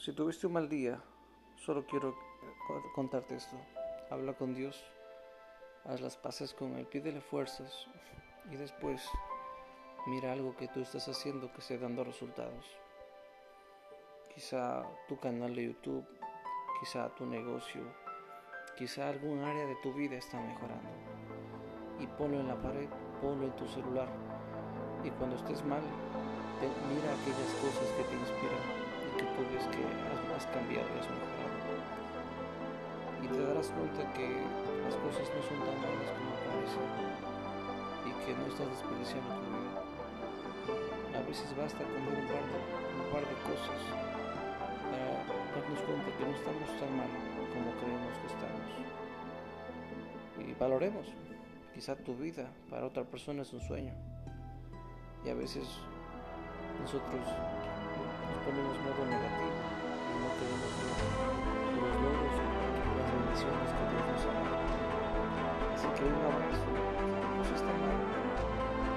Si tuviste un mal día, solo quiero contarte esto. Habla con Dios, haz las paces con Él, pídele fuerzas y después mira algo que tú estás haciendo que esté dando resultados. Quizá tu canal de YouTube, quizá tu negocio, quizá algún área de tu vida está mejorando. Y ponlo en la pared, ponlo en tu celular. Y cuando estés mal, mira aquellas cosas Darás cuenta que las cosas no son tan malas como parecen y que no estás desperdiciando tu vida. A veces basta con ver un par de, un par de cosas para darnos cuenta que no estamos tan mal como creemos que estamos. Y valoremos. Quizá tu vida para otra persona es un sueño. Y a veces nosotros ponemos modo negativo y no queremos Que un abrazo, no se está mal.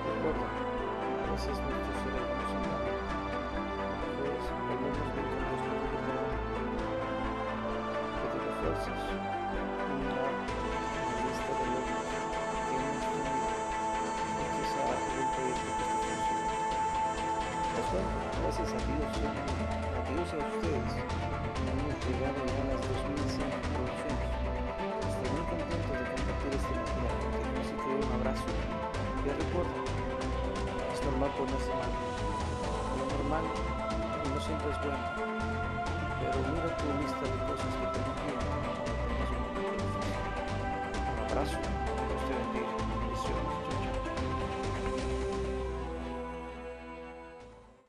Recuerda, a veces nuestro cerebro. Pues Dios no. Que mirar la lista de logros que un proyecto que te funcione. Gracias a Dios a ustedes. Hemos llegado ya Y recuerda, es normal ponerse mal. Lo normal no siempre es bueno. Pero mira tu lista de cosas que te motivan Un abrazo.